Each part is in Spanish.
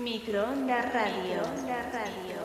Microondas Radio. Radio.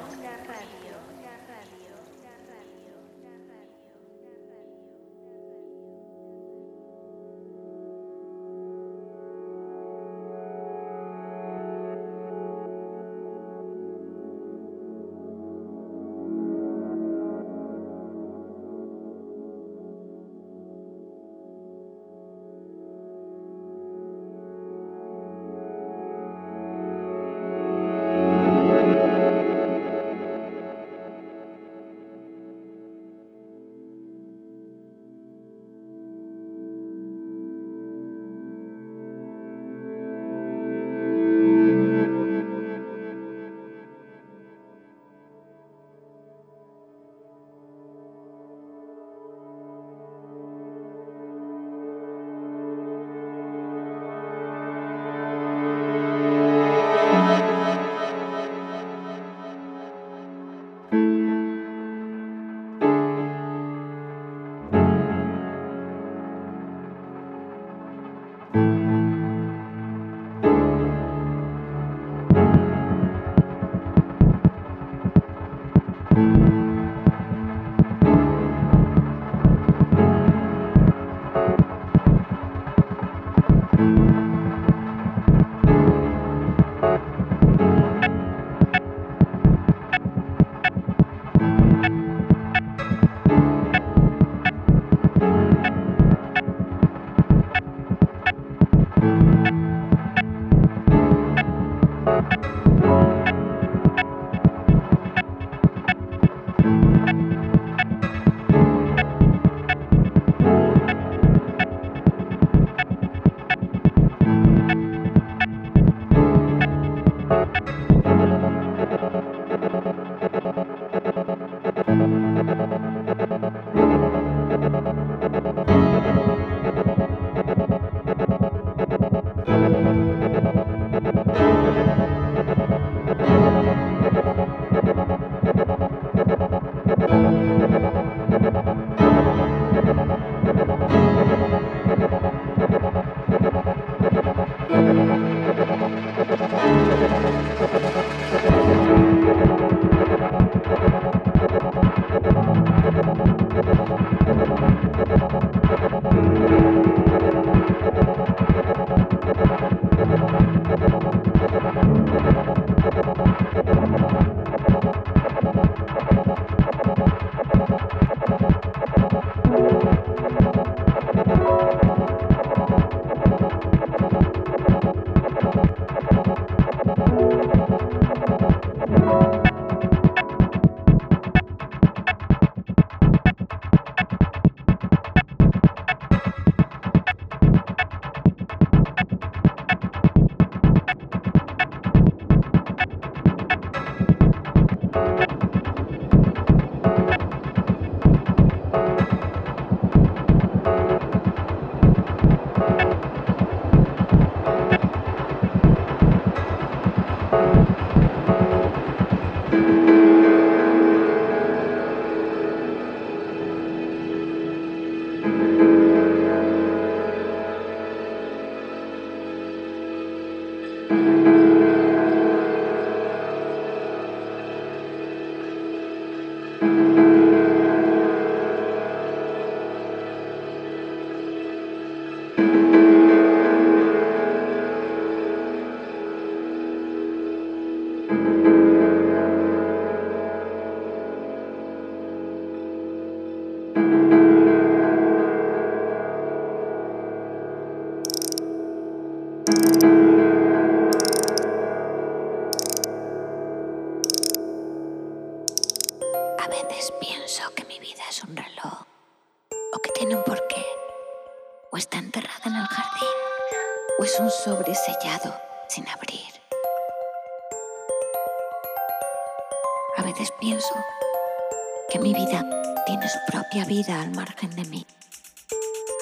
Al margen de mí.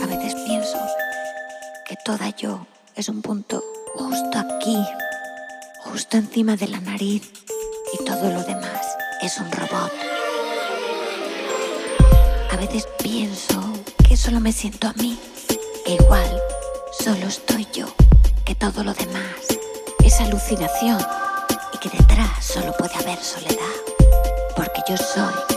A veces pienso que toda yo es un punto justo aquí, justo encima de la nariz y todo lo demás es un robot. A veces pienso que solo me siento a mí, que igual solo estoy yo, que todo lo demás es alucinación detrás solo puede haber soledad, porque yo soy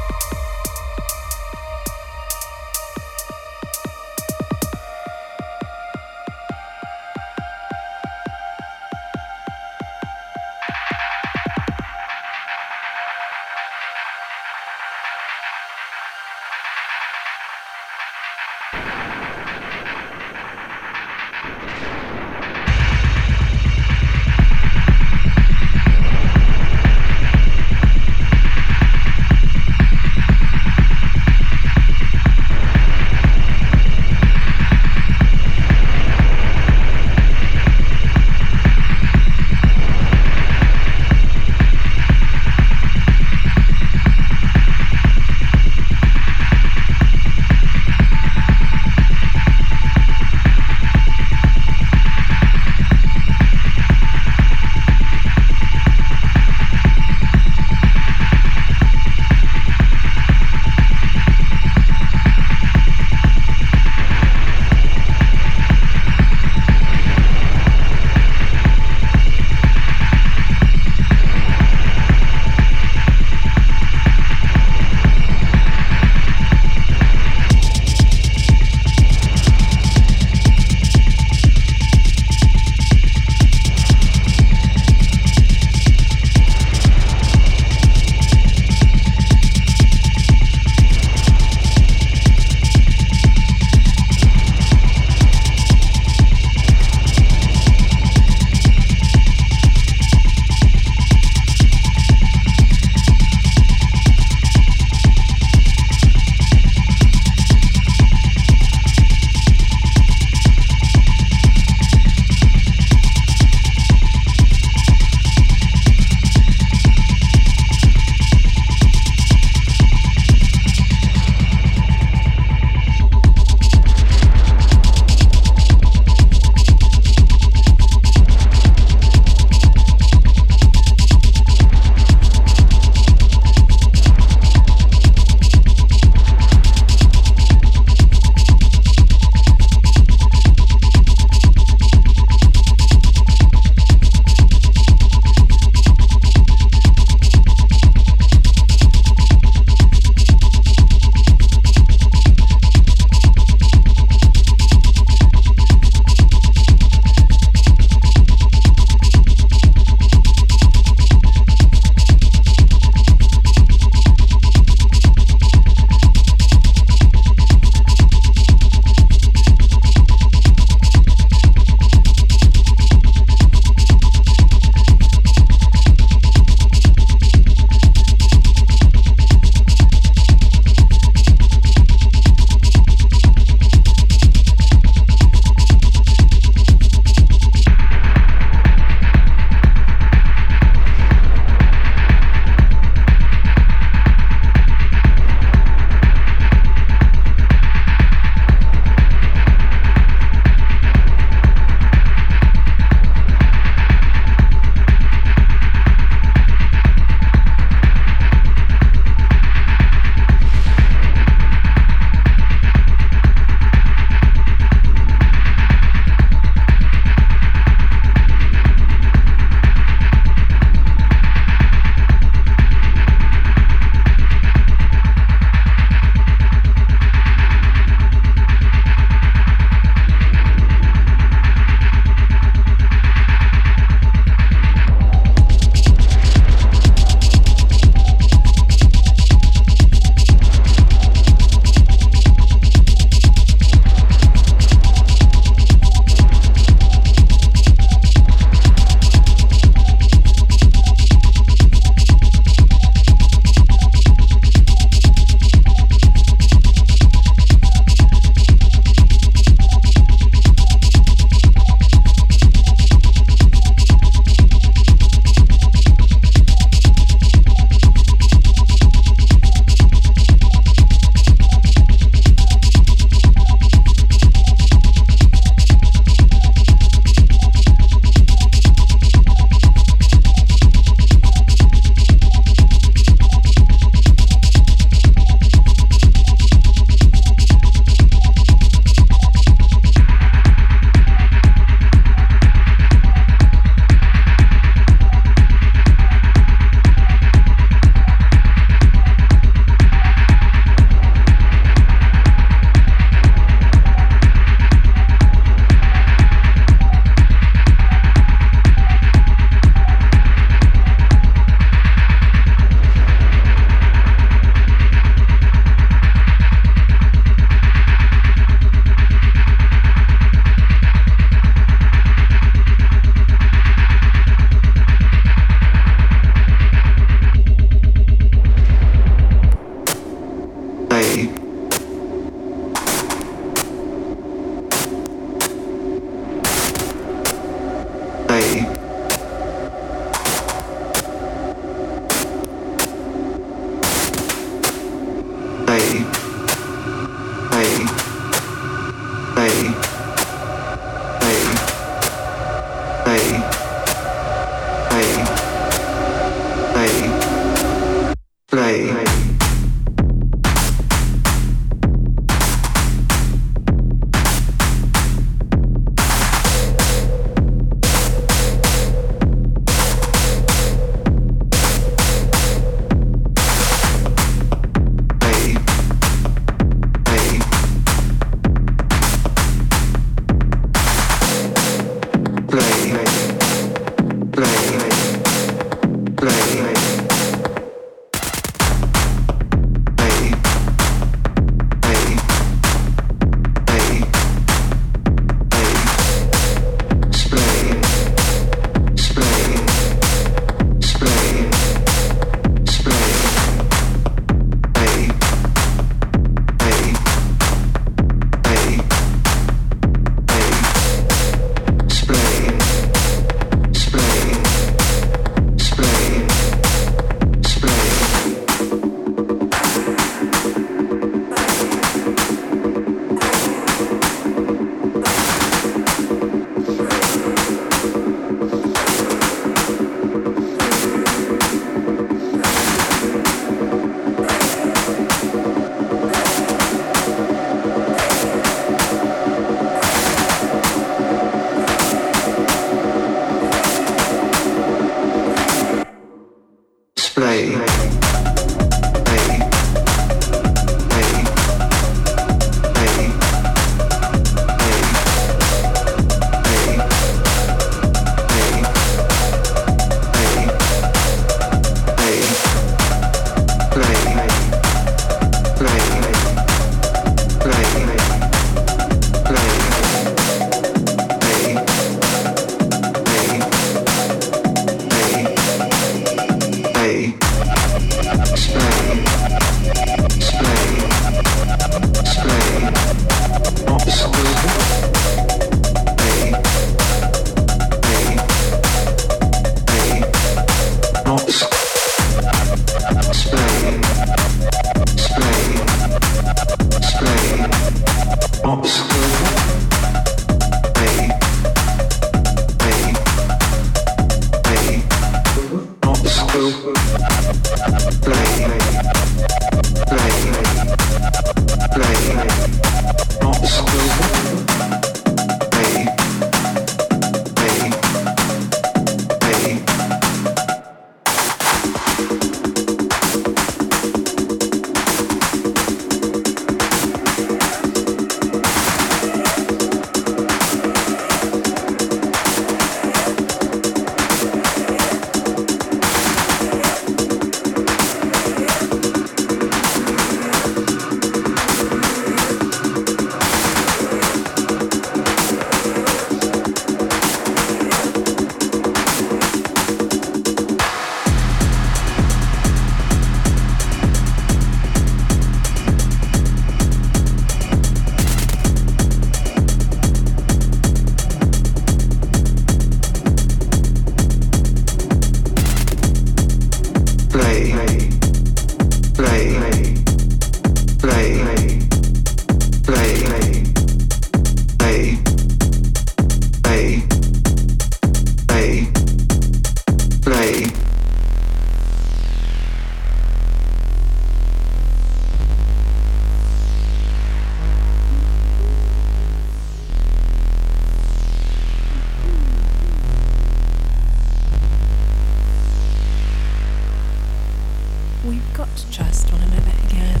to trust one another again.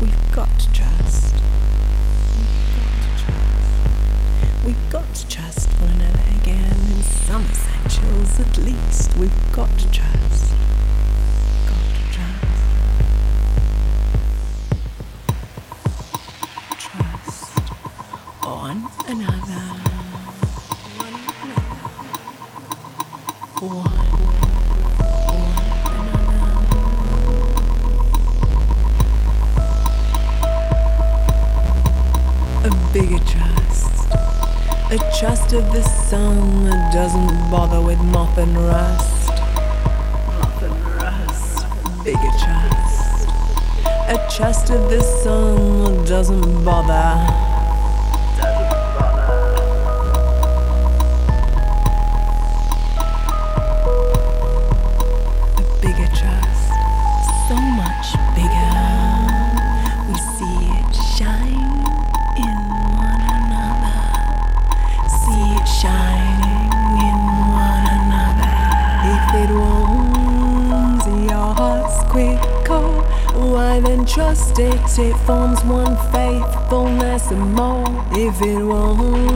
We've got to trust. We've got to trust one another again in some essentials at least. We've got to bother with moth and rust. Mop and rust. Bigger chest. A chest of this sun doesn't bother. it forms one faithfulness and more if it won't.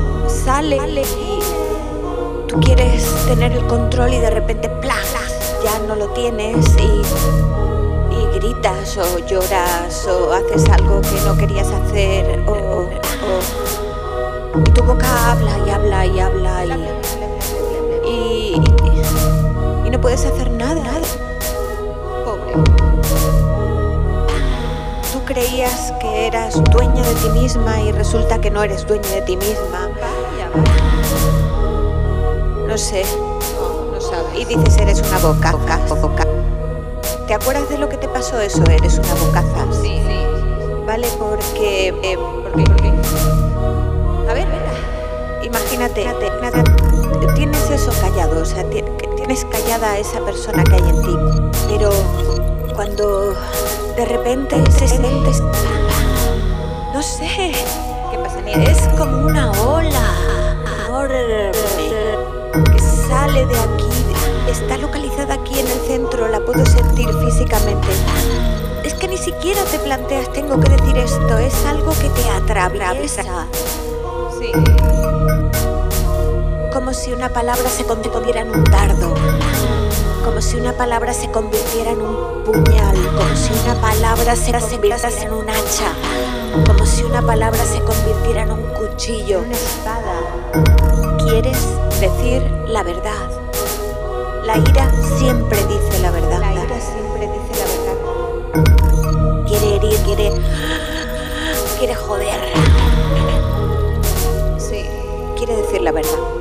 sale tú quieres tener el control y de repente ya no lo tienes y, gritas o lloras o haces algo que no querías hacer o, y tu boca habla y habla y habla y, y no puedes hacer nada. Pobre. Tú creías que eras dueña de ti misma y resulta que no eres dueña de ti misma. No sé. No, no sabes. Y dices eres una boca, boca, boca. ¿Te acuerdas de lo que te pasó eso? Eres una bocaza. Sí, sí. Vale, porque... Eh, ¿Por qué? ¿Por qué? A ver, imagínate, tienes eso callado, o sea, tienes callada a esa persona que hay en ti, pero cuando de repente se sientes, no sé, ¿qué pasa? Es como una que sale de aquí, está localizada aquí en el centro, la puedo sentir físicamente. Es que ni siquiera te planteas, tengo que decir esto, es algo que te atraviesa. Sí como si una palabra se convirtiera en un dardo, como si una palabra se convirtiera en un puñal, como si una palabra se convirtiera en un hacha, como si una palabra se convirtiera en un cuchillo, una espada. ¿Quieres decir la verdad? La ira siempre dice la verdad. La ira siempre dice la verdad. Quiere herir, quiere. quiere joder quiere decir la verdad.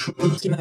Chose qui n'est